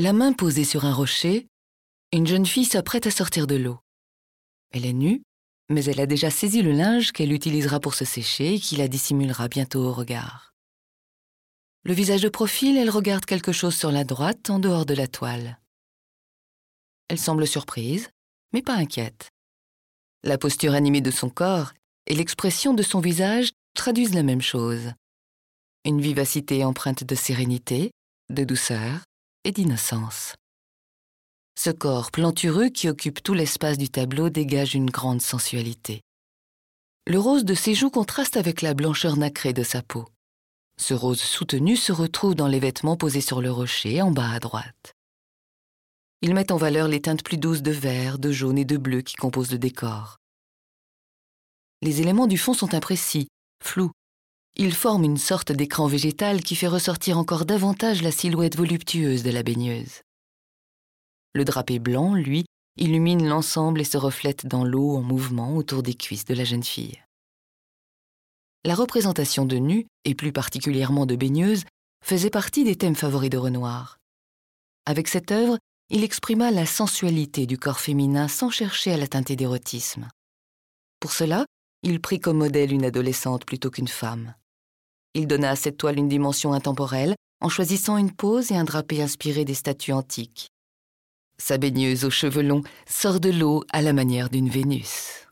La main posée sur un rocher, une jeune fille s'apprête à sortir de l'eau. Elle est nue, mais elle a déjà saisi le linge qu'elle utilisera pour se sécher et qui la dissimulera bientôt au regard. Le visage de profil, elle regarde quelque chose sur la droite, en dehors de la toile. Elle semble surprise, mais pas inquiète. La posture animée de son corps et l'expression de son visage traduisent la même chose. Une vivacité empreinte de sérénité, de douceur et d'innocence. Ce corps plantureux qui occupe tout l'espace du tableau dégage une grande sensualité. Le rose de ses joues contraste avec la blancheur nacrée de sa peau. Ce rose soutenu se retrouve dans les vêtements posés sur le rocher en bas à droite. Ils mettent en valeur les teintes plus douces de vert, de jaune et de bleu qui composent le décor. Les éléments du fond sont imprécis, flous. Ils forment une sorte d'écran végétal qui fait ressortir encore davantage la silhouette voluptueuse de la baigneuse. Le drapé blanc, lui, illumine l'ensemble et se reflète dans l'eau en mouvement autour des cuisses de la jeune fille. La représentation de nu, et plus particulièrement de baigneuse, faisait partie des thèmes favoris de Renoir. Avec cette œuvre, il exprima la sensualité du corps féminin sans chercher à la teinter d'érotisme. Pour cela, il prit comme modèle une adolescente plutôt qu'une femme. Il donna à cette toile une dimension intemporelle en choisissant une pose et un drapé inspiré des statues antiques. Sa baigneuse aux cheveux longs sort de l'eau à la manière d'une Vénus.